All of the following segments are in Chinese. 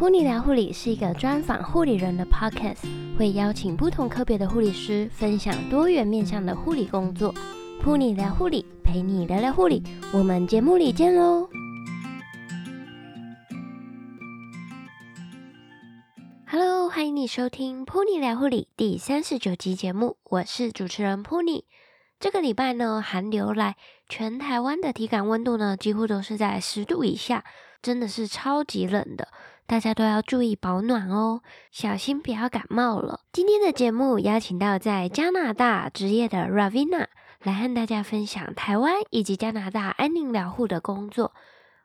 噗妮聊护理是一个专访护理人的 podcast，会邀请不同科别的护理师分享多元面向的护理工作。噗妮聊护理，陪你聊聊护理，我们节目里见喽！Hello，欢迎你收听噗妮聊护理第三十九集节目，我是主持人噗妮。这个礼拜呢，寒流来，全台湾的体感温度呢，几乎都是在十度以下，真的是超级冷的。大家都要注意保暖哦，小心不要感冒了。今天的节目邀请到在加拿大执业的 Ravina 来和大家分享台湾以及加拿大安宁疗护的工作。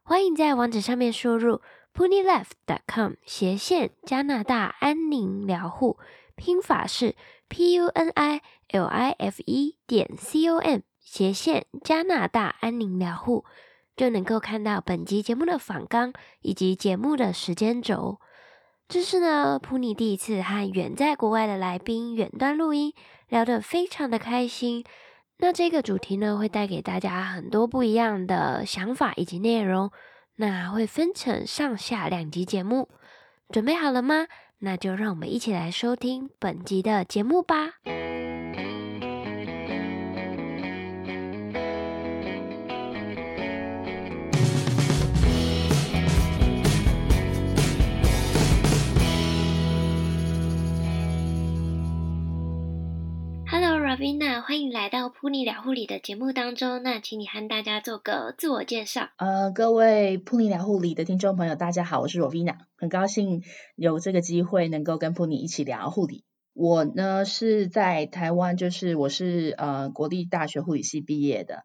欢迎在网址上面输入 punileft.com 斜线加拿大安宁疗护，拼法是 p u n i l i f e 点 c o m 斜线加拿大安宁疗护。就能够看到本集节目的访纲以及节目的时间轴。这是呢，普尼第一次和远在国外的来宾远端录音，聊得非常的开心。那这个主题呢，会带给大家很多不一样的想法以及内容。那会分成上下两集节目，准备好了吗？那就让我们一起来收听本集的节目吧。Ravina，欢迎来到普尼聊护理的节目当中。那请你和大家做个自我介绍。呃，各位普尼聊护理的听众朋友，大家好，我是 Ravina，很高兴有这个机会能够跟普尼一起聊护理。我呢是在台湾，就是我是呃国立大学护理系毕业的。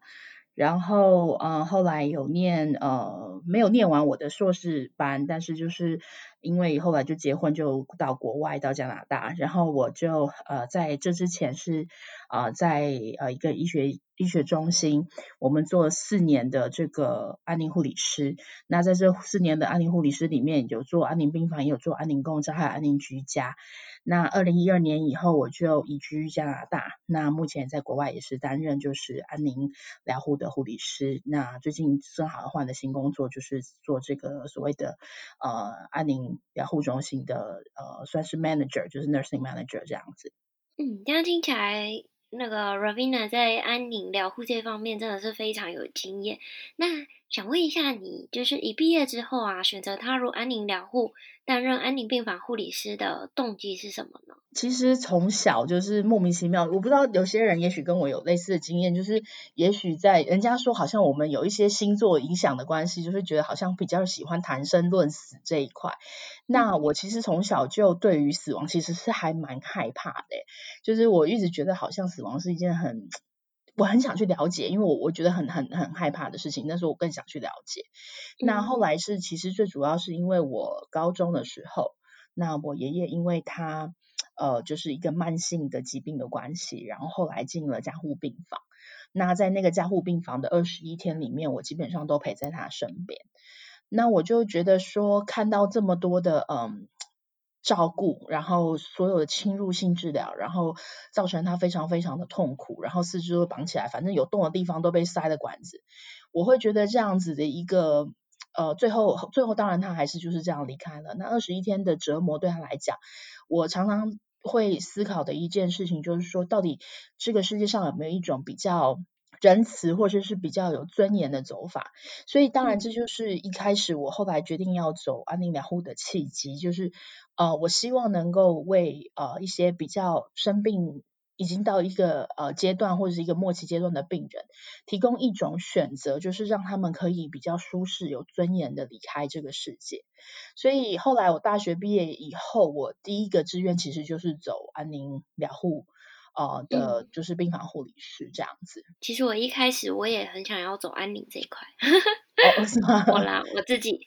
然后，呃，后来有念，呃，没有念完我的硕士班，但是就是因为后来就结婚，就到国外，到加拿大。然后我就，呃，在这之前是，呃，在呃一个医学医学中心，我们做了四年的这个安宁护理师。那在这四年的安宁护理师里面，有做安宁病房，也有做安宁共照，还有安宁居家。那二零一二年以后，我就移居加拿大。那目前在国外也是担任就是安宁疗护的护理师。那最近正好换了新工作，就是做这个所谓的呃安宁疗护中心的呃算是 manager，就是 nursing manager 这样子。嗯，这样听起来，那个 Ravina 在安宁疗护这方面真的是非常有经验。那想问一下你，就是一毕业之后啊，选择踏入安宁疗护，担任安宁病房护理师的动机是什么呢？其实从小就是莫名其妙，我不知道有些人也许跟我有类似的经验，就是也许在人家说好像我们有一些星座影响的关系，就是觉得好像比较喜欢谈生论死这一块。那我其实从小就对于死亡其实是还蛮害怕的，就是我一直觉得好像死亡是一件很。我很想去了解，因为我我觉得很很很害怕的事情，但是我更想去了解。那后来是其实最主要是因为我高中的时候，那我爷爷因为他呃就是一个慢性的疾病的关系，然后后来进了加护病房。那在那个加护病房的二十一天里面，我基本上都陪在他身边。那我就觉得说，看到这么多的嗯。照顾，然后所有的侵入性治疗，然后造成他非常非常的痛苦，然后四肢都绑起来，反正有洞的地方都被塞了管子。我会觉得这样子的一个，呃，最后最后当然他还是就是这样离开了。那二十一天的折磨对他来讲，我常常会思考的一件事情就是说，到底这个世界上有没有一种比较仁慈或者是比较有尊严的走法？所以当然这就是一开始我后来决定要走安宁疗护的契机，就是。呃，我希望能够为呃一些比较生病已经到一个呃阶段或者是一个末期阶段的病人，提供一种选择，就是让他们可以比较舒适、有尊严的离开这个世界。所以后来我大学毕业以后，我第一个志愿其实就是走安宁疗护呃的，就是病房护理师这样子。其实我一开始我也很想要走安宁这一块，哦，是吗？我啦，我自己。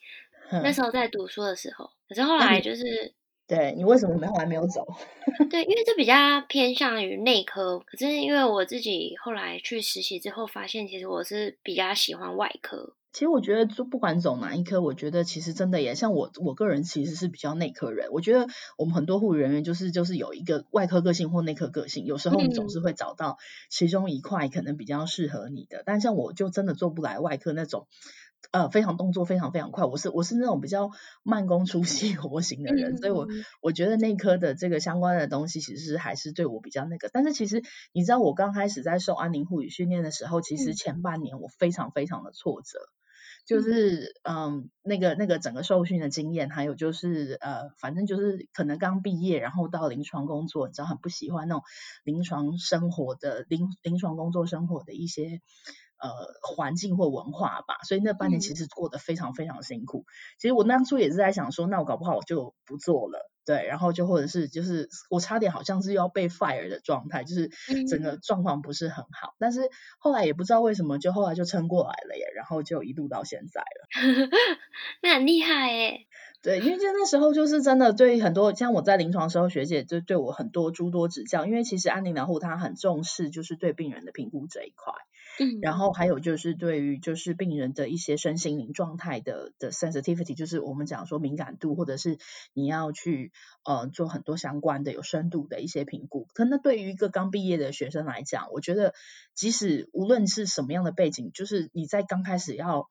那时候在读书的时候，可是后来就是，对，你为什么后来没有走？对，因为这比较偏向于内科，可是因为我自己后来去实习之后，发现其实我是比较喜欢外科。其实我觉得，就不管走哪一科，我觉得其实真的也像我，我个人其实是比较内科人。我觉得我们很多护理人员就是就是有一个外科个性或内科个性，有时候你总是会找到其中一块可能比较适合你的。嗯、但像我就真的做不来外科那种。呃非常动作非常非常快，我是我是那种比较慢工出细活型的人，嗯、所以我我觉得内科的这个相关的东西其实还是对我比较那个。但是其实你知道，我刚开始在受安宁护理训练的时候，其实前半年我非常非常的挫折。就是嗯，那个那个整个受训的经验，还有就是呃，反正就是可能刚毕业，然后到临床工作，你知道很不喜欢那种临床生活的临临床工作生活的一些呃环境或文化吧，所以那半年其实过得非常非常辛苦。嗯、其实我当初也是在想说，那我搞不好我就不做了。对，然后就或者是就是我差点好像是要被 fire 的状态，就是整个状况不是很好，嗯、但是后来也不知道为什么，就后来就撑过来了耶，然后就一路到现在了。那很厉害耶。对，因为就那时候就是真的对很多像我在临床时候，学姐就对我很多诸多指教，因为其实安宁疗护它很重视就是对病人的评估这一块。嗯，然后还有就是对于就是病人的一些身心灵状态的的 sensitivity，就是我们讲说敏感度，或者是你要去呃做很多相关的有深度的一些评估。可那对于一个刚毕业的学生来讲，我觉得即使无论是什么样的背景，就是你在刚开始要。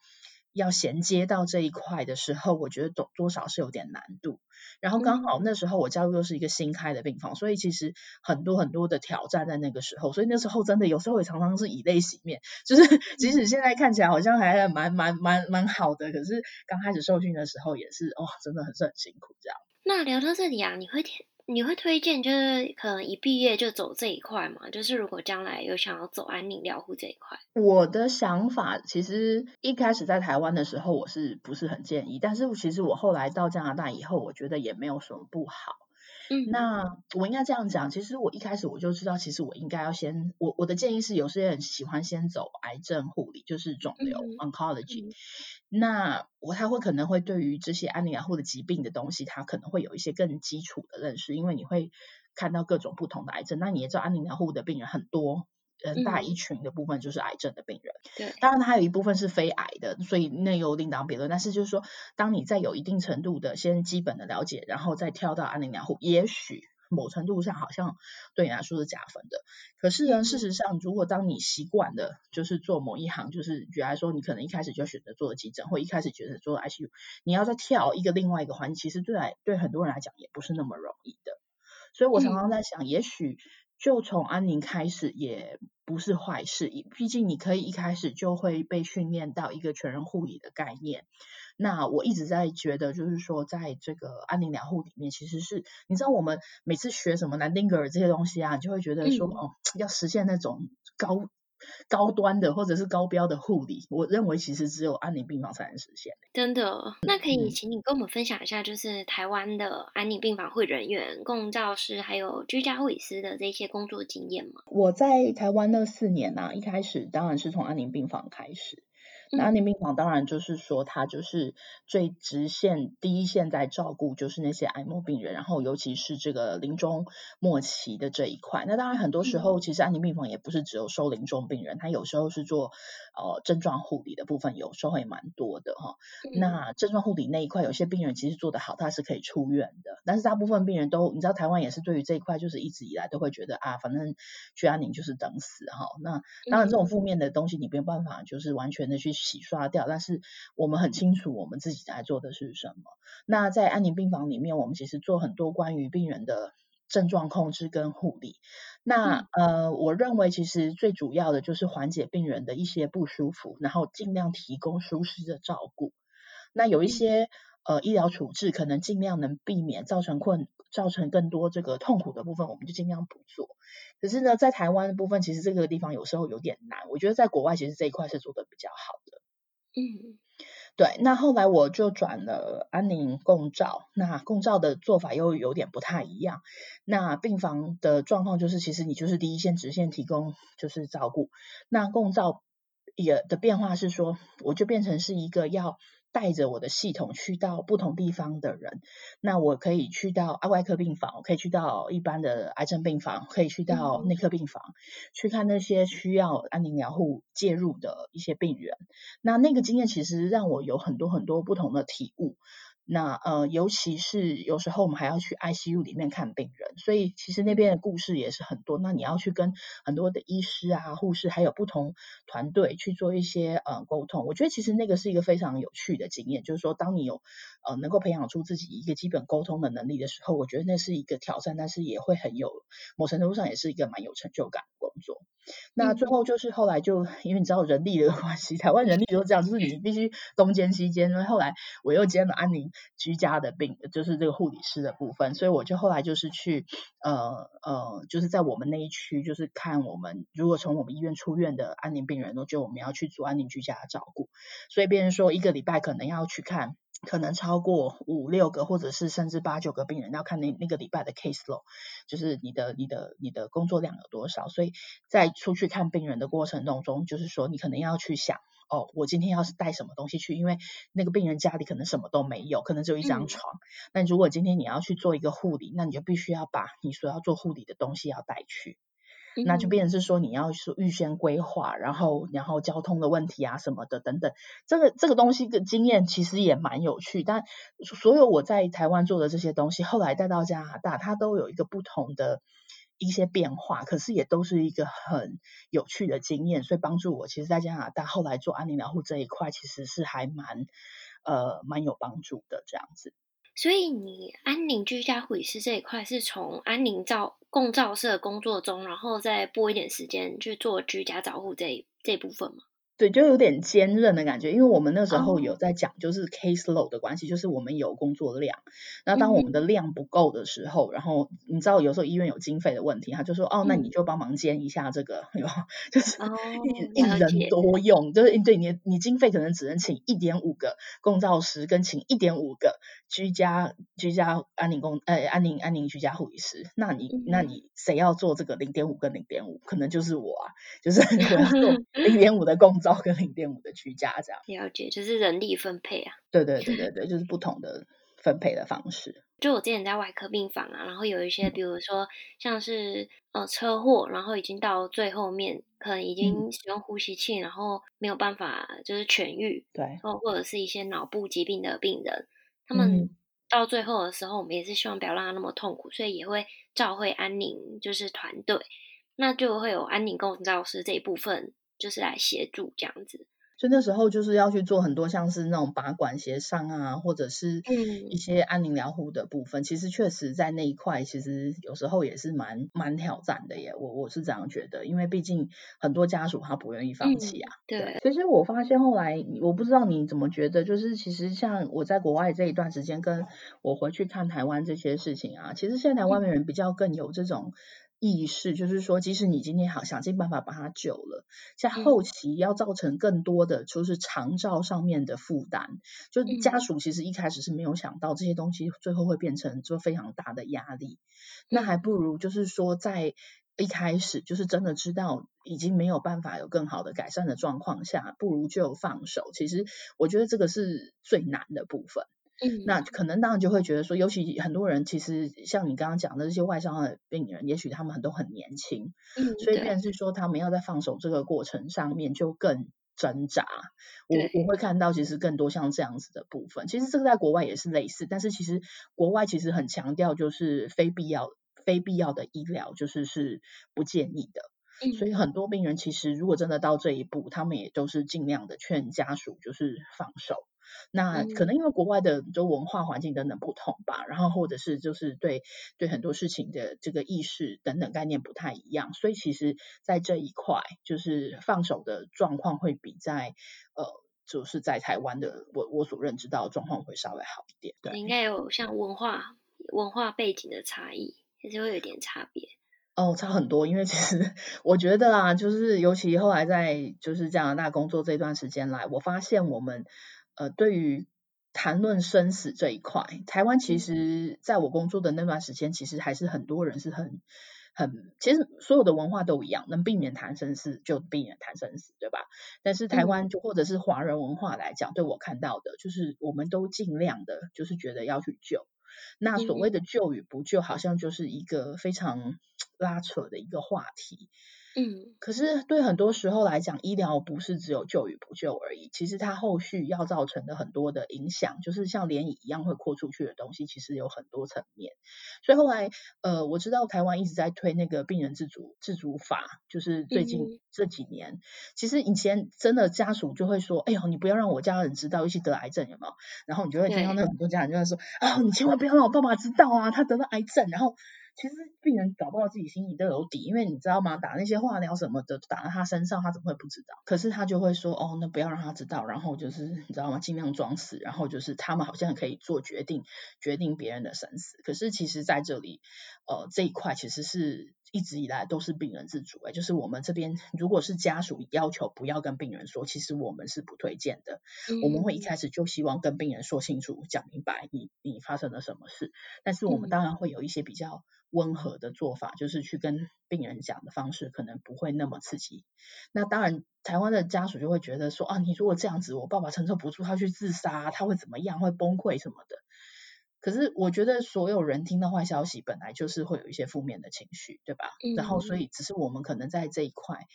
要衔接到这一块的时候，我觉得多多少是有点难度。然后刚好那时候我加入又是一个新开的病房，所以其实很多很多的挑战在那个时候。所以那时候真的有时候也常常是以泪洗面，就是 即使现在看起来好像还蛮蛮蛮蛮好的，可是刚开始受训的时候也是哦，真的很是很辛苦这样。那聊到这里啊，你会填？你会推荐就是可能一毕业就走这一块吗？就是如果将来有想要走安宁疗护这一块，我的想法其实一开始在台湾的时候我是不是很建议？但是其实我后来到加拿大以后，我觉得也没有什么不好。嗯，那我应该这样讲，其实我一开始我就知道，其实我应该要先，我我的建议是，有些人喜欢先走癌症护理，就是肿瘤、嗯、oncology。那我他会可能会对于这些安宁疗护的疾病的东西，他可能会有一些更基础的认识，因为你会看到各种不同的癌症。那你也知道安宁疗护的病人很多，很大一群的部分就是癌症的病人。对、嗯，当然它有一部分是非癌的，所以那又另当别论。但是就是说，当你在有一定程度的先基本的了解，然后再跳到安宁疗护，也许。某程度上好像对你来说是加分的，可是呢，事实上，如果当你习惯的就是做某一行，就是举例来说，你可能一开始就选择做急诊，或一开始选择做 ICU，你要再跳一个另外一个环境，其实对来对很多人来讲也不是那么容易的。所以我常常在想，也许就从安宁开始也不是坏事，毕竟你可以一开始就会被训练到一个全人护理的概念。那我一直在觉得，就是说，在这个安宁疗护里面，其实是你知道，我们每次学什么南丁格尔这些东西啊，你就会觉得说，嗯、哦，要实现那种高高端的或者是高标的护理，我认为其实只有安宁病房才能实现。真的？那可以请你跟我们分享一下，就是台湾的安宁病房护人员、共照师还有居家护理师的这些工作经验吗？我在台湾那四年呢、啊，一开始当然是从安宁病房开始。那安宁病房当然就是说，它就是最直线第一线在照顾，就是那些癌末病人，然后尤其是这个临终末期的这一块。那当然很多时候，其实安宁病房也不是只有收临终病人，它有时候是做呃症状护理的部分，有时候也蛮多的哈。那症状护理那一块，有些病人其实做得好，他是可以出院的。但是大部分病人都，你知道台湾也是对于这一块，就是一直以来都会觉得啊，反正去安宁就是等死哈。那当然这种负面的东西，你没有办法就是完全的去。洗刷掉，但是我们很清楚我们自己在做的是什么。那在安宁病房里面，我们其实做很多关于病人的症状控制跟护理。那呃，我认为其实最主要的就是缓解病人的一些不舒服，然后尽量提供舒适的照顾。那有一些呃医疗处置可能尽量能避免造成困，造成更多这个痛苦的部分，我们就尽量不做。可是呢，在台湾的部分，其实这个地方有时候有点难。我觉得在国外，其实这一块是做的比较好的。嗯，对。那后来我就转了安宁共照，那共照的做法又有点不太一样。那病房的状况就是，其实你就是第一线直线提供就是照顾。那共照也的变化是说，我就变成是一个要。带着我的系统去到不同地方的人，那我可以去到外科病房，我可以去到一般的癌症病房，可以去到内科病房，嗯、去看那些需要安宁疗护介入的一些病人。那那个经验其实让我有很多很多不同的体悟。那呃，尤其是有时候我们还要去 ICU 里面看病人，所以其实那边的故事也是很多。那你要去跟很多的医师啊、护士，还有不同团队去做一些呃沟通。我觉得其实那个是一个非常有趣的经验，就是说当你有呃能够培养出自己一个基本沟通的能力的时候，我觉得那是一个挑战，但是也会很有某程度上也是一个蛮有成就感的工作。那最后就是后来就因为你知道人力的关系，台湾人力都这样，就是你必须东兼西兼。因为后来我又兼了安宁居家的病，就是这个护理师的部分，所以我就后来就是去呃呃，就是在我们那一区，就是看我们如果从我们医院出院的安宁病人，就我们要去做安宁居家的照顾，所以变成说一个礼拜可能要去看。可能超过五六个，或者是甚至八九个病人，要看那那个礼拜的 case load，就是你的你的你的工作量有多少。所以在出去看病人的过程当中，就是说你可能要去想，哦，我今天要是带什么东西去，因为那个病人家里可能什么都没有，可能只有一张床。那、嗯、如果今天你要去做一个护理，那你就必须要把你所要做护理的东西要带去。那就变成是说你要说预先规划，然后然后交通的问题啊什么的等等，这个这个东西的经验其实也蛮有趣。但所有我在台湾做的这些东西，后来带到加拿大，它都有一个不同的一些变化，可是也都是一个很有趣的经验，所以帮助我其实在加拿大后来做安宁疗护这一块，其实是还蛮呃蛮有帮助的这样子。所以你安宁居家护理师这一块是从安宁照共照社工作中，然后再拨一点时间去做居家照护这这部分吗？对，就有点坚韧的感觉，因为我们那时候有在讲，就是 case load 的关系，就是我们有工作量，那当我们的量不够的时候，然后你知道有时候医院有经费的问题，他就说哦，那你就帮忙兼一下这个，有就是一一人多用，就是对你你经费可能只能请一点五个共照师，跟请一点五个居家居家安宁工呃安宁安宁居家护理师，那你那你谁要做这个零点五跟零点五？可能就是我啊，就是 我要做 零点五的共照。跟零点五的居家这样，了解，就是人力分配啊。对对对对对，就是不同的分配的方式。就我之前在外科病房啊，然后有一些，比如说像是呃车祸，然后已经到最后面，可能已经使用呼吸器，然后没有办法就是痊愈，对，或或者是一些脑部疾病的病人，他们到最后的时候，我们也是希望不要让他那么痛苦，所以也会召会安宁就是团队，那就会有安宁共照师这一部分。就是来协助这样子，所以那时候就是要去做很多像是那种拔管协商啊，或者是一些安宁疗护的部分。嗯、其实确实在那一块，其实有时候也是蛮蛮挑战的耶。我我是这样觉得，因为毕竟很多家属他不愿意放弃啊。嗯、对，其实我发现后来，我不知道你怎么觉得，就是其实像我在国外这一段时间，跟我回去看台湾这些事情啊，其实现在台湾的人比较更有这种。意识就是说，即使你今天好想尽办法把它救了，在后期要造成更多的就是长照上面的负担，就家属其实一开始是没有想到这些东西最后会变成就非常大的压力，那还不如就是说在一开始就是真的知道已经没有办法有更好的改善的状况下，不如就放手。其实我觉得这个是最难的部分。嗯，那可能当然就会觉得说，尤其很多人其实像你刚刚讲的这些外伤的病人，也许他们很都很年轻，嗯，所以便是说他们要在放手这个过程上面就更挣扎。我我会看到其实更多像这样子的部分，其实这个在国外也是类似，但是其实国外其实很强调就是非必要非必要的医疗就是是不建议的，嗯，所以。很多病人其实如果真的到这一步，他们也都是尽量的劝家属就是放手。那可能因为国外的就文化环境等等不同吧，然后或者是就是对对很多事情的这个意识等等概念不太一样，所以其实在这一块就是放手的状况会比在呃就是在台湾的我我所认知到的状况会稍微好一点。对，应该有像文化文化背景的差异，其实会有点差别。哦，差很多，因为其实我觉得啊，就是尤其后来在就是加拿大工作这段时间来，我发现我们。呃，对于谈论生死这一块，台湾其实在我工作的那段时间，其实还是很多人是很很，其实所有的文化都一样，能避免谈生死就避免谈生死，对吧？但是台湾就或者是华人文化来讲，对我看到的就是，我们都尽量的，就是觉得要去救。那所谓的救与不救，好像就是一个非常 拉扯的一个话题。嗯，可是对很多时候来讲，医疗不是只有救与不救而已，其实它后续要造成的很多的影响，就是像涟漪一样会扩出去的东西，其实有很多层面。所以后来，呃，我知道台湾一直在推那个病人自主自主法，就是最近这几年，嗯、其实以前真的家属就会说，哎呦，你不要让我家人知道，尤其得癌症有没有？然后你就会听到那很多家人就在说，啊、哦，你千万不要让我爸爸知道啊，他得了癌症，然后。其实病人搞不好自己心里都有底，因为你知道吗？打那些化疗什么的打在他身上，他怎么会不知道？可是他就会说，哦，那不要让他知道，然后就是你知道吗？尽量装死，然后就是他们好像可以做决定，决定别人的生死。可是其实在这里，呃，这一块其实是一直以来都是病人自主，哎，就是我们这边如果是家属要求不要跟病人说，其实我们是不推荐的。嗯、我们会一开始就希望跟病人说清楚、讲明白你，你你发生了什么事。但是我们当然会有一些比较。温和的做法就是去跟病人讲的方式，可能不会那么刺激。那当然，台湾的家属就会觉得说啊，你如果这样子，我爸爸承受不住，他去自杀，他会怎么样？会崩溃什么的。可是我觉得所有人听到坏消息，本来就是会有一些负面的情绪，对吧？嗯。然后，所以只是我们可能在这一块，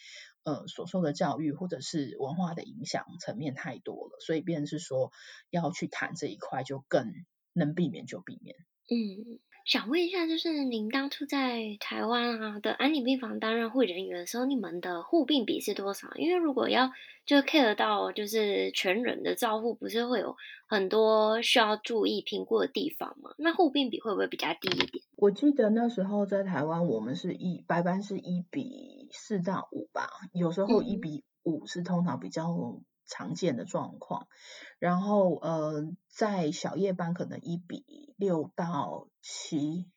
呃，所受的教育或者是文化的影响层面太多了，所以变成是说要去谈这一块，就更能避免就避免。嗯。想问一下，就是您当初在台湾啊的安宁病房担任护理人员的时候，你们的护病比是多少？因为如果要就 care 到就是全人的照护，不是会有很多需要注意评估的地方吗？那护病比会不会比较低一点？我记得那时候在台湾，我们是一白班是一比四到五吧，有时候一比五是通常比较常见的状况，然后呃，在小夜班可能一比六到七，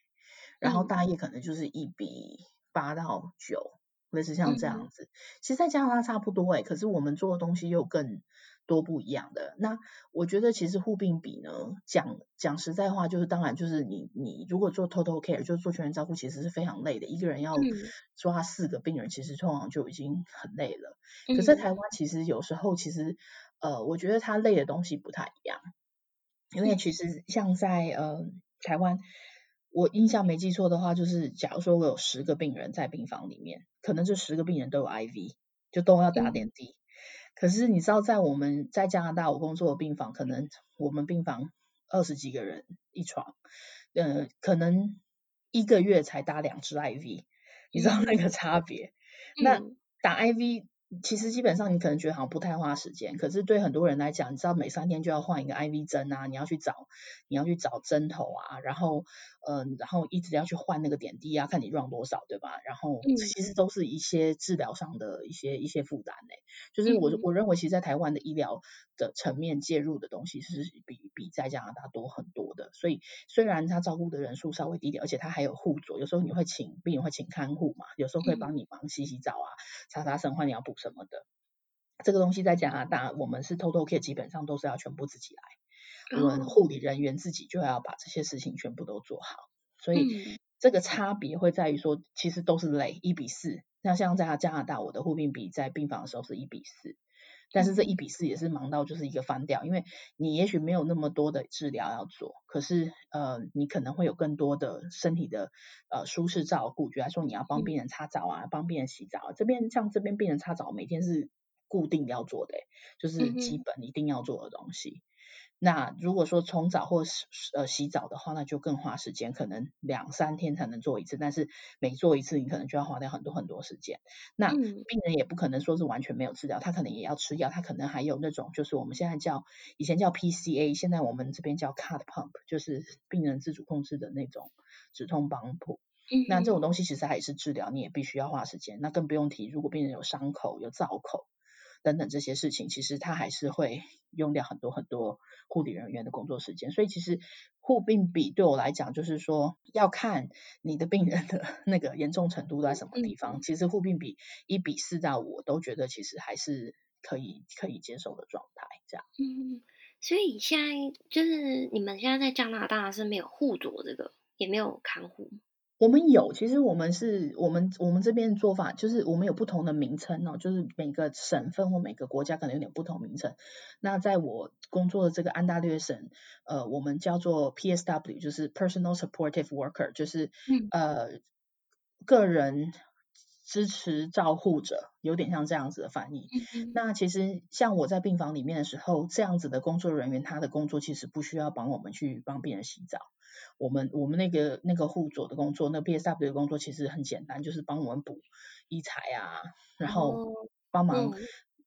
然后大夜可能就是一比八到九，类似像这样子。其实，在加拿大差不多诶，可是我们做的东西又更。多不一样的。那我觉得其实护病比呢，讲讲实在话，就是当然就是你你如果做 total care，就是做全员照顾，其实是非常累的。一个人要抓四个病人，其实通常就已经很累了。可是台湾其实有时候其实呃，我觉得他累的东西不太一样。因为其实像在呃台湾，我印象没记错的话，就是假如说我有十个病人在病房里面，可能这十个病人都有 IV，就都要打点滴。可是你知道，在我们在加拿大我工作的病房，可能我们病房二十几个人一床，呃，可能一个月才打两支 IV，你知道那个差别？嗯、那打 IV。其实基本上你可能觉得好像不太花时间，可是对很多人来讲，你知道每三天就要换一个 IV 针啊，你要去找你要去找针头啊，然后嗯、呃，然后一直要去换那个点滴啊，看你 run 多少，对吧？然后其实都是一些治疗上的一些一些负担呢。就是我我认为，其实，在台湾的医疗的层面介入的东西是比比在加拿大多很多的。所以虽然他照顾的人数稍微低点，而且他还有护佐，有时候你会请病人会请看护嘛，有时候会帮你忙洗洗澡啊，擦擦身，换尿布。什么的，这个东西在加拿大，我们是 total care，基本上都是要全部自己来，我们护理人员自己就要把这些事情全部都做好，所以这个差别会在于说，其实都是累，一比四。那像在加拿大，我的护病比在病房的时候是一比四，但是这一比四也是忙到就是一个翻掉，因为你也许没有那么多的治疗要做，可是呃，你可能会有更多的身体的呃舒适照顾，比如说你要帮病人擦澡啊，帮病人洗澡啊，这边像这边病人擦澡每天是固定要做的，就是基本一定要做的东西。那如果说冲澡或是呃洗澡的话，那就更花时间，可能两三天才能做一次。但是每做一次，你可能就要花掉很多很多时间。那病人也不可能说是完全没有治疗，他可能也要吃药，他可能还有那种就是我们现在叫以前叫 PCA，现在我们这边叫 Cart Pump，就是病人自主控制的那种止痛帮浦。那这种东西其实还是治疗，你也必须要花时间。那更不用提，如果病人有伤口、有造口。等等这些事情，其实他还是会用掉很多很多护理人员的工作时间。所以其实护病比对我来讲，就是说要看你的病人的 那个严重程度在什么地方。嗯、其实护病比一比四到五，我都觉得其实还是可以可以接受的状态。这样。嗯，所以现在就是你们现在在加拿大是没有护佐这个，也没有看护。我们有，其实我们是我们我们这边做法就是我们有不同的名称哦，就是每个省份或每个国家可能有点不同名称。那在我工作的这个安大略省，呃，我们叫做 PSW，就是 Personal Supportive Worker，就是、嗯、呃个人支持照护者，有点像这样子的翻译。那其实像我在病房里面的时候，这样子的工作人员，他的工作其实不需要帮我们去帮病人洗澡。我们我们那个那个户佐的工作，那 PSW 的工作其实很简单，就是帮我们补医材啊，然后帮忙。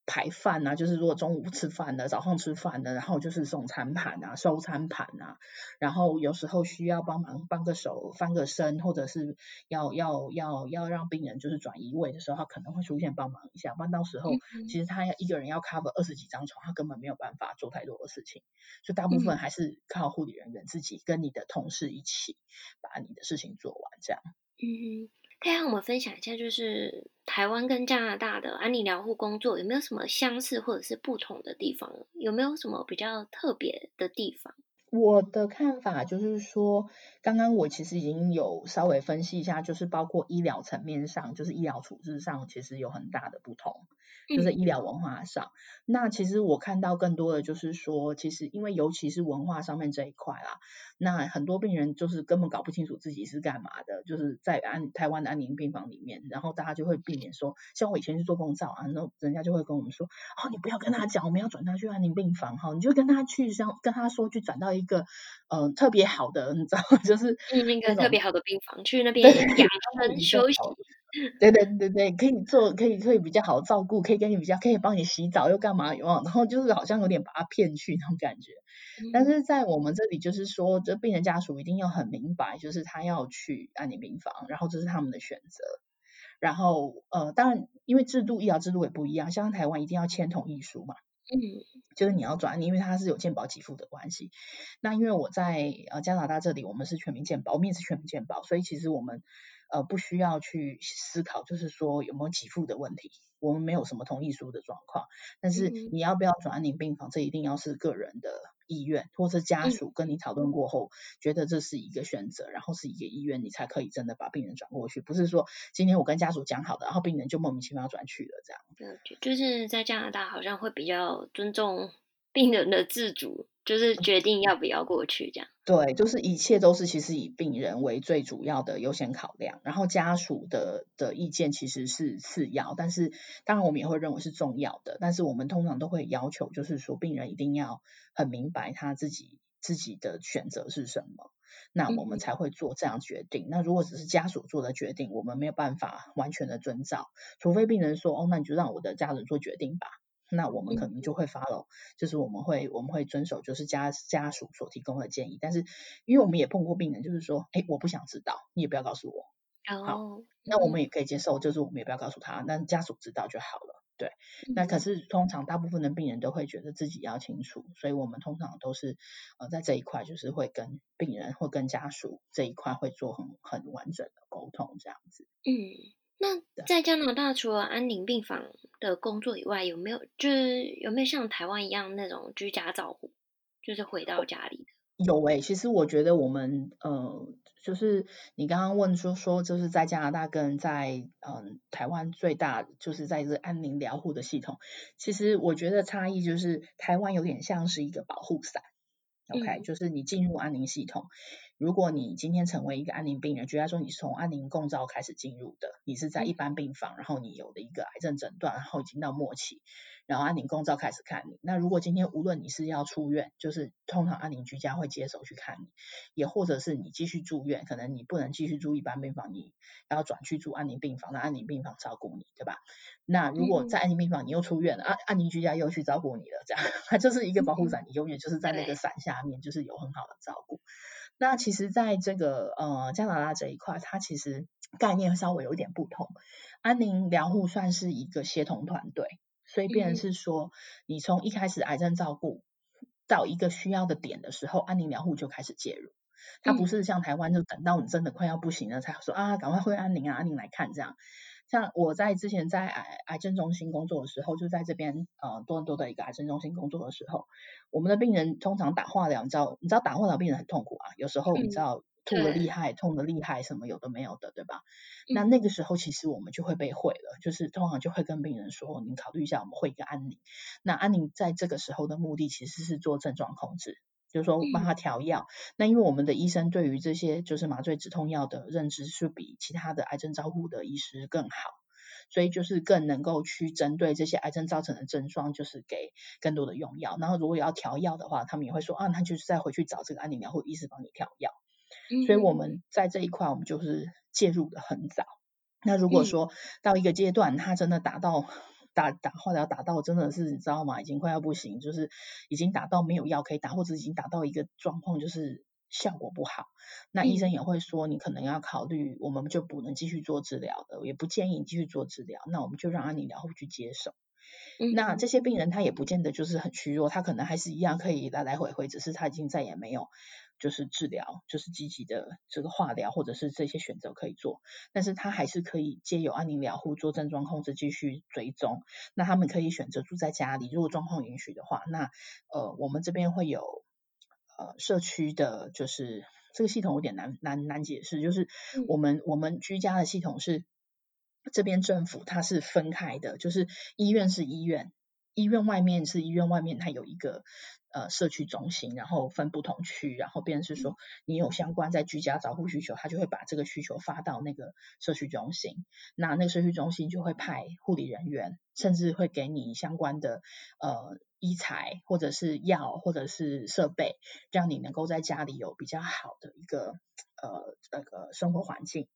排饭啊，就是如果中午不吃饭的，早上吃饭的，然后就是送餐盘啊，收餐盘啊，然后有时候需要帮忙帮个手翻个身，或者是要要要要让病人就是转移位的时候，他可能会出现帮忙一下，不然到时候其实他要一个人要 cover 二十几张床，他根本没有办法做太多的事情，所以大部分还是靠护理人员自己跟你的同事一起把你的事情做完这样。嗯。可以和我们分享一下，就是台湾跟加拿大的安宁疗护工作有没有什么相似或者是不同的地方？有没有什么比较特别的地方？我的看法就是说，刚刚我其实已经有稍微分析一下，就是包括医疗层面上，就是医疗处置上，其实有很大的不同。就是医疗文化上，嗯，那其实我看到更多的就是说，其实因为尤其是文化上面这一块啦，那很多病人就是根本搞不清楚自己是干嘛的，就是在安台湾的安宁病房里面，然后大家就会避免说，像我以前去做共照啊，那人家就会跟我们说，哦，你不要跟他讲，我们要转他去安宁病房哈，你就跟他去，像跟他说去转到一个嗯、呃、特别好的，你知道吗？就是那个特别好的病房，去那边养生休息。对对对对，可以做，可以可以比较好照顾，可以跟你比较，可以帮你洗澡又干嘛？有没有？然后就是好像有点把他骗去那种感觉。但是在我们这里，就是说，这病人家属一定要很明白，就是他要去安宁病房，然后这是他们的选择。然后呃，当然因为制度医疗制度也不一样，像台湾一定要签同意书嘛。嗯，就是你要转，因为它是有健保给付的关系。那因为我在呃加拿大这里，我们是全民健保，我们也是全民健保，所以其实我们。呃，不需要去思考，就是说有没有给付的问题，我们没有什么同意书的状况。但是你要不要转安宁病房，这一定要是个人的意愿，或是家属跟你讨论过后，觉得这是一个选择，然后是一个意愿，你才可以真的把病人转过去。不是说今天我跟家属讲好的，然后病人就莫名其妙转去了这样。对，就是在加拿大好像会比较尊重病人的自主。就是决定要不要过去这样。对，就是一切都是其实以病人为最主要的优先考量，然后家属的的意见其实是次要，但是当然我们也会认为是重要的，但是我们通常都会要求，就是说病人一定要很明白他自己自己的选择是什么，那我们才会做这样决定。嗯。那如果只是家属做的决定，我们没有办法完全的遵照，除非病人说，哦，那你就让我的家人做决定吧。那我们可能就会 follow，就是我们会我们会遵守就是家家属所提供的建议，但是因为我们也碰过病人，就是说，哎，我不想知道，你也不要告诉我。Oh, 好，那我们也可以接受，就是我们也不要告诉他，那家属知道就好了。对，那可是通常大部分的病人都会觉得自己要清楚，所以我们通常都是呃在这一块就是会跟病人或跟家属这一块会做很很完整的沟通这样子。嗯。那在加拿大，除了安宁病房的工作以外，有没有就是有没有像台湾一样那种居家照护，就是回到家里的？有诶、欸，其实我觉得我们呃，就是你刚刚问说说，就是在加拿大跟在嗯、呃、台湾最大就是在这安宁疗护的系统，其实我觉得差异就是台湾有点像是一个保护伞。OK，就是你进入安宁系统，如果你今天成为一个安宁病人，举例说你是从安宁共照开始进入的，你是在一般病房，然后你有了一个癌症诊断，然后已经到末期，然后安宁共照开始看你。那如果今天无论你是要出院，就是通常安宁居家会接手去看你，也或者是你继续住院，可能你不能继续住一般病房，你要转去住安宁病房，那安宁病房照顾你，对吧？那如果在安宁病房你又出院了，安安宁居家又去照顾你了，这样它 就是一个保护伞，你永远就是在那个伞下面，就是有很好的照顾。那其实在这个呃加拿大这一块，它其实概念稍微有一点不同。安宁疗护算是一个协同团队，所以变成是说，你从一开始癌症照顾到一个需要的点的时候，安宁疗护就开始介入。它不是像台湾，就等到你真的快要不行了才说啊，赶快回安宁啊，安宁来看这样。像我在之前在癌癌症中心工作的时候，就在这边呃多伦多的一个癌症中心工作的时候，我们的病人通常打化疗，你知道你知道打化疗病人很痛苦啊，有时候你知道吐的厉害，痛的厉害，什么有的没有的，对吧？那那个时候其实我们就会被毁了，就是通常就会跟病人说，您考虑一下，我们会一个安宁。那安宁在这个时候的目的其实是做症状控制。就是说帮他调药，那因为我们的医生对于这些就是麻醉止痛药的认知是比其他的癌症照护的医师更好，所以就是更能够去针对这些癌症造成的症状，就是给更多的用药。然后如果要调药的话，他们也会说啊，那就是再回去找这个安宁疗护医师帮你调药。嗯。所以我们在这一块，我们就是介入的很早。那如果说到一个阶段，他真的达到打打化疗打到真的是你知道吗？已经快要不行，就是已经打到没有药可以打，或者已经打到一个状况就是效果不好，那医生也会说你可能要考虑，我们就不能继续做治疗的，也不建议你继续做治疗，那我们就让安宁疗护去接手。那这些病人他也不见得就是很虚弱，他可能还是一样可以来来回回，只是他已经再也没有。就是治疗，就是积极的这个化疗，或者是这些选择可以做，但是他还是可以借由安宁疗护做症状控制，继续追踪。那他们可以选择住在家里，如果状况允许的话，那呃，我们这边会有呃社区的，就是这个系统有点难难难解释，就是我们我们居家的系统是这边政府它是分开的，就是医院是医院，医院外面是医院外面，它有一个。呃，社区中心，然后分不同区，然后变成是说你有相关在居家照护需求，他就会把这个需求发到那个社区中心，那那个社区中心就会派护理人员，甚至会给你相关的呃医材或者是药或者是设备，让你能够在家里有比较好的一个呃那个生活环境。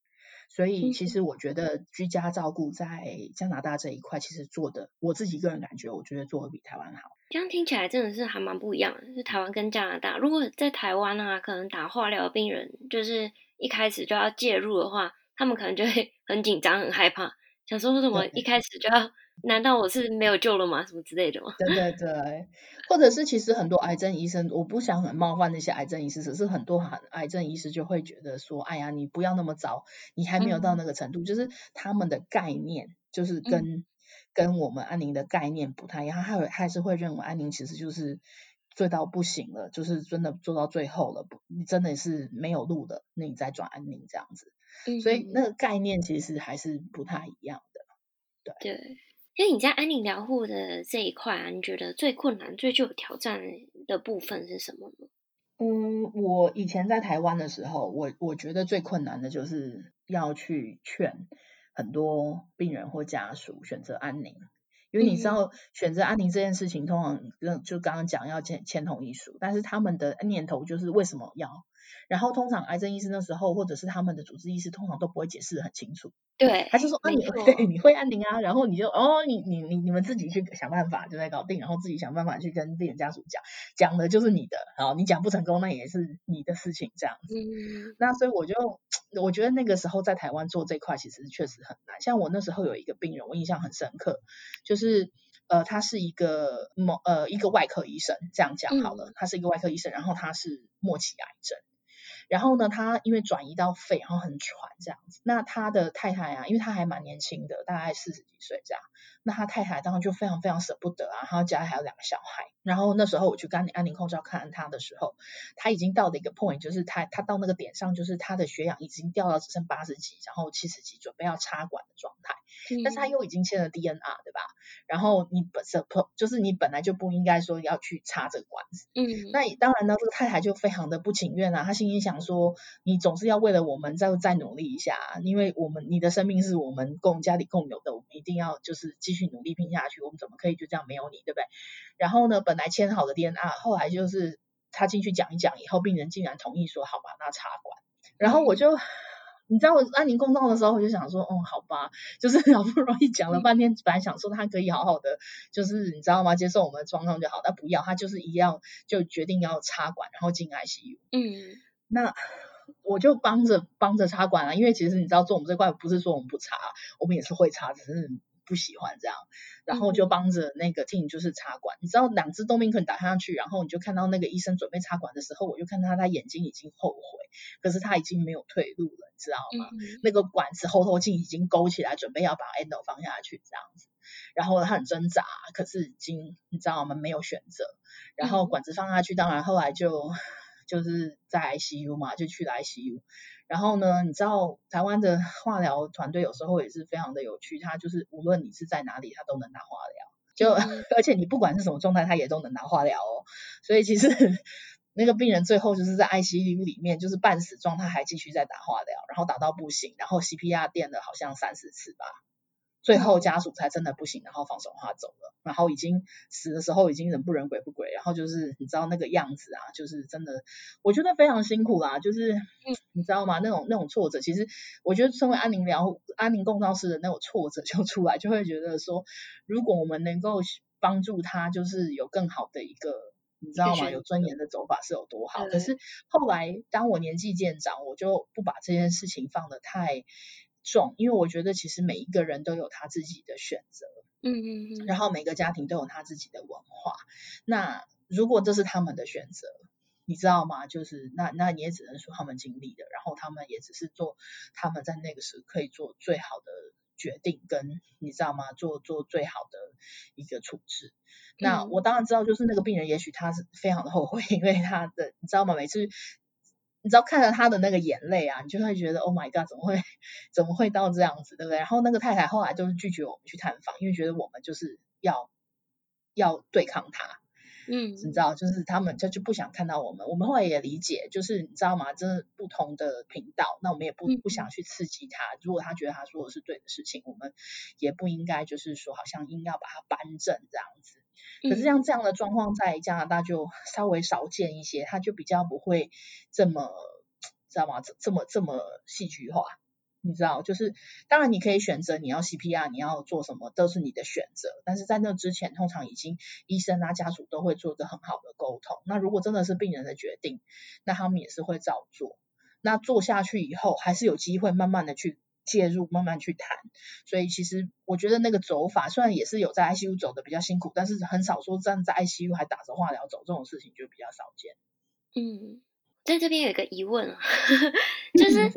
所以其实我觉得居家照顾在加拿大这一块，其实做的，我自己个人感觉，我觉得做的比台湾好。这样听起来真的是还蛮不一样的，是台湾跟加拿大。如果在台湾啊，可能打化疗的病人，就是一开始就要介入的话，他们可能就会很紧张、很害怕，想说为什么一开始就要？难道我是没有救了吗？什么之类的吗？对对对，或者是其实很多癌症医生，我不想很冒犯那些癌症医师，只是很多癌症医师就会觉得说，哎呀，你不要那么早，你还没有到那个程度，嗯、就是他们的概念就是跟、嗯、跟我们安宁的概念不太一样，他还还是会认为安宁其实就是醉到不行了，就是真的做到最后了，不，你真的是没有路的，那你再转安宁这样子，嗯、所以那个概念其实还是不太一样的，对。对因为你在安宁疗护的这一块啊，你觉得最困难、最具有挑战的部分是什么呢？嗯，我以前在台湾的时候，我我觉得最困难的就是要去劝很多病人或家属选择安宁，因为你知道选择安宁这件事情，通常就刚刚讲要签签同意书，但是他们的念头就是为什么要？然后通常癌症医师那时候，或者是他们的主治医师，通常都不会解释的很清楚。对，他就说啊，你对你会安宁啊，然后你就哦，你你你你们自己去想办法就在搞定，然后自己想办法去跟病人家属讲，讲的就是你的，然后你讲不成功，那也是你的事情这样子。嗯。那所以我就我觉得那个时候在台湾做这块其实确实很难。像我那时候有一个病人，我印象很深刻，就是呃，他是一个某呃一个外科医生，这样讲好了，嗯、他是一个外科医生，然后他是末期癌症。然后呢，他因为转移到肺，然后很喘这样子。那他的太太啊，因为他还蛮年轻的，大概四十几岁这样。那他太太当时就非常非常舍不得啊，然后家里还有两个小孩。然后那时候我去跟安宁控照看他的时候，他已经到了一个 point，就是他他到那个点上，就是他的血氧已经掉到只剩八十几，然后七十几，准备要插管的状态。但是他又已经签了 DNR，对吧？然后你本身就是你本来就不应该说要去插这个管子。嗯。那当然呢，这个太太就非常的不情愿啊，她心里想说，你总是要为了我们再再努力一下，因为我们你的生命是我们共家里共有的，我们一定要就是继续努力拼下去，我们怎么可以就这样没有你，对不对？然后呢，本来签好的 DNR，后来就是他进去讲一讲以后，病人竟然同意说好吧，那插管。然后我就。嗯你知道我安宁公道的时候，我就想说，哦，好吧，就是好不容易讲了半天，本来想说他可以好好的，就是你知道吗？接受我们的状况就好，但不要，他就是一样，就决定要插管，然后进 ICU。嗯，那我就帮着帮着插管了，因为其实你知道，做我们这块不是说我们不插，我们也是会插，只是。不喜欢这样，然后就帮着那个 team 就是插管。嗯、你知道两只冬眠可能打上去，然后你就看到那个医生准备插管的时候，我就看他，他眼睛已经后悔，可是他已经没有退路了，你知道吗？嗯、那个管子后头镜已经勾起来，准备要把 endo 放下去这样子。然后他很挣扎，可是已经你知道吗？没有选择。然后管子放下去，当然后来就 就是在 ICU 嘛，就去了 ICU。然后呢，你知道台湾的化疗团队有时候也是非常的有趣，他就是无论你是在哪里，他都能拿化疗，就、嗯、而且你不管是什么状态，他也都能拿化疗哦。所以其实 那个病人最后就是在 ICU 里面，就是半死状态，还继续在打化疗，然后打到不行，然后 CPR 垫了好像三四次吧，最后家属才真的不行，然后放手他走了，然后已经死的时候已经人不人鬼不鬼，然后就是你知道那个样子啊，就是真的，我觉得非常辛苦啦，就是你知道吗？那种那种挫折，其实我觉得身为安宁疗安宁共照师的那种挫折就出来，就会觉得说，如果我们能够帮助他，就是有更好的一个。你知道吗？有尊严的走法是有多好。可是后来，当我年纪渐长，我就不把这件事情放得太重，因为我觉得其实每一个人都有他自己的选择，嗯嗯嗯，然后每个家庭都有他自己的文化。那如果这是他们的选择，你知道吗？就是那那你也只能说他们经历的，然后他们也只是做他们在那个时候可以做最好的决定，跟你知道吗？做做最好的一个处置。那我当然知道，就是那个病人，也许他是非常的后悔，因为他的，你知道吗？每次你知道看着他的那个眼泪啊，你就会觉得，Oh my God，怎么会怎么会到这样子，对不对？然后那个太太后来就是拒绝我们去探访，因为觉得我们就是要要对抗他，嗯，你知道，就是他们就就不想看到我们。我们后来也理解，就是你知道吗？真的不同的频道，那我们也不不想去刺激他。如果他觉得他说的是对的事情，我们也不应该就是说好像硬要把它扳正这样子。可是像这样的状况在加拿大就 稍微少见一些，他就比较不会这么，知道吗？这这么这么戏剧化，你知道？就是当然你可以选择你要 CPR，你要做什么都是你的选择，但是在那之前，通常已经医生啊家属都会做一个很好的沟通。那如果真的是病人的决定，那他们也是会照做。那做下去以后，还是有机会慢慢的去。介入慢慢去谈，所以其实我觉得那个走法虽然也是有在 ICU 走的比较辛苦，但是很少说站在 ICU 还打着化疗走这种事情就比较少见。嗯，在这边有一个疑问啊，就是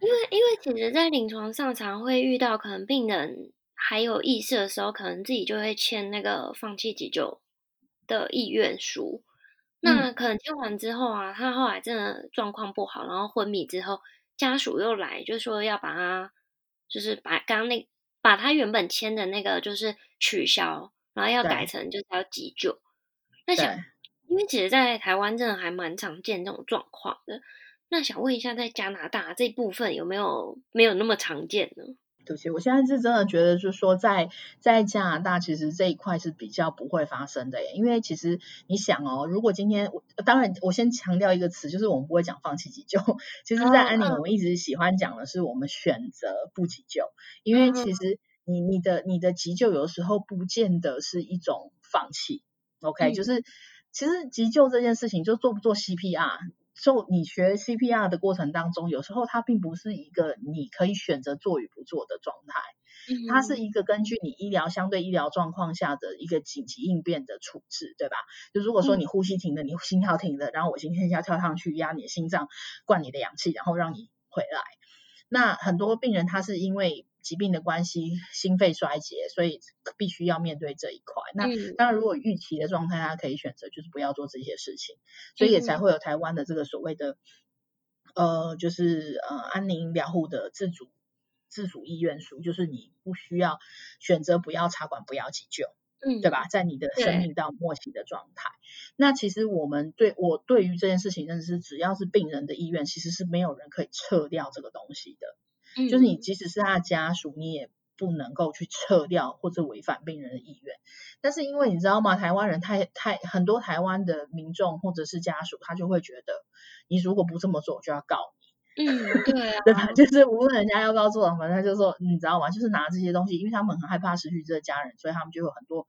因为因为其实，在临床上常会遇到，可能病人还有意识的时候，可能自己就会签那个放弃急救的意愿书。那可能签完之后啊，他后来真的状况不好，然后昏迷之后。家属又来，就说要把他，就是把刚刚那把他原本签的那个就是取消，然后要改成就是要急救。那想，因为其实，在台湾真的还蛮常见这种状况的。那想问一下，在加拿大这部分有没有没有那么常见呢？对不起，我现在是真的觉得，就是说在在加拿大，其实这一块是比较不会发生的耶。因为其实你想哦，如果今天，当然我先强调一个词，就是我们不会讲放弃急救。其实，在安宁，我们一直喜欢讲的是我们选择不急救，因为其实你你的你的急救有的时候不见得是一种放弃。OK，就是其实急救这件事情，就做不做 CPR。就你学 CPR 的过程当中，有时候它并不是一个你可以选择做与不做的状态，它是一个根据你医疗相对医疗状况下的一个紧急应变的处置，对吧？就如果说你呼吸停了，你心跳停了，然后我今天要跳上去压你的心脏，灌你的氧气，然后让你回来。那很多病人他是因为疾病的关系，心肺衰竭，所以必须要面对这一块。那当然，如果预期的状态，他可以选择就是不要做这些事情，所以也才会有台湾的这个所谓的呃，就是呃安宁疗护的自主自主意愿书，就是你不需要选择不要插管，不要急救，嗯，对吧？在你的生命到末期的状态，那其实我们对我对于这件事情，认识只要是病人的意愿，其实是没有人可以撤掉这个东西的。就是你即使是他的家属，你也不能够去撤掉或者违反病人的意愿。但是因为你知道吗？台湾人太太很多，台湾的民众或者是家属，他就会觉得，你如果不这么做，我就要告你。嗯，对啊，对吧？就是无论人家要不要做，反正就说，你知道吗？就是拿这些东西，因为他们很害怕失去这个家人，所以他们就有很多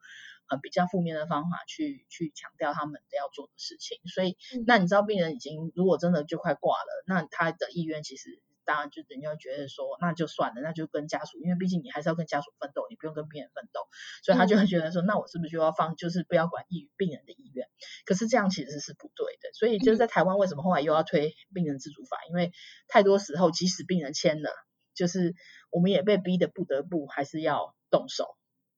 呃比较负面的方法去去强调他们要做的事情。所以，那你知道病人已经如果真的就快挂了，那他的意愿其实。当然，就人家觉得说，那就算了，那就跟家属，因为毕竟你还是要跟家属奋斗，你不用跟病人奋斗，所以他就会觉得说，那我是不是就要放，就是不要管意病人的意愿？可是这样其实是不对的。所以就是在台湾，为什么后来又要推病人自主法？因为太多时候，即使病人签了，就是我们也被逼得不得不还是要动手，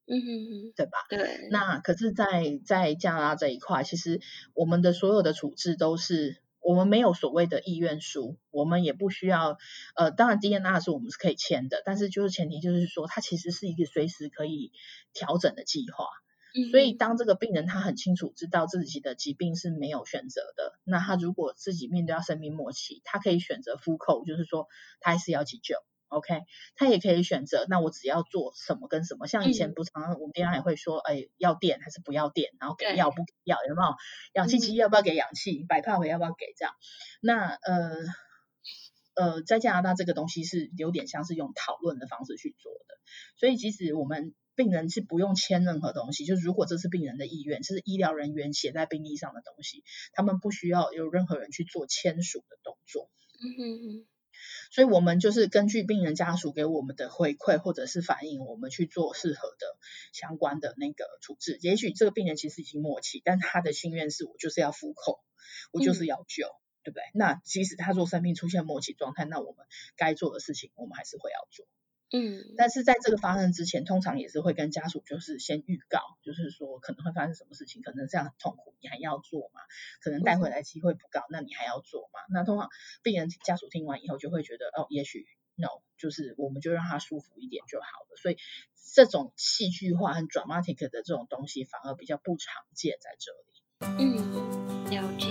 嗯哼哼，对吧？对。那可是在，在在加拿大这一块，其实我们的所有的处置都是。我们没有所谓的意愿书，我们也不需要，呃，当然 DNR 是我们是可以签的，但是就是前提就是说，它其实是一个随时可以调整的计划。嗯。所以当这个病人他很清楚知道自己的疾病是没有选择的，那他如果自己面对到生命末期，他可以选择 full call，就是说他还是要急救。OK，他也可以选择，那我只要做什么跟什么，像以前不常常我们平常也会说，哎、嗯，要电还是不要电，然后给要不给要，有没有？氧气机要不要给氧气？白帕回要不要给？这样，那呃呃，在加拿大这个东西是有点像是用讨论的方式去做的，所以即使我们病人是不用签任何东西，就是如果这是病人的意愿，这是医疗人员写在病历上的东西，他们不需要有任何人去做签署的动作。嗯哼哼。所以，我们就是根据病人家属给我们的回馈或者是反应，我们去做适合的相关的那个处置。也许这个病人其实已经末期，但他的心愿是我就是要复口，我就是要救，嗯、对不对？那即使他做生命出现末期状态，那我们该做的事情，我们还是会要做。嗯，但是在这个发生之前，通常也是会跟家属就是先预告，就是说可能会发生什么事情，可能这样很痛苦，你还要做吗？可能带回来机会不高，那你还要做吗？那通常病人家属听完以后就会觉得，哦，也许 no，就是我们就让他舒服一点就好了。所以这种戏剧化很 dramatic 的这种东西反而比较不常见在这里。嗯，了解。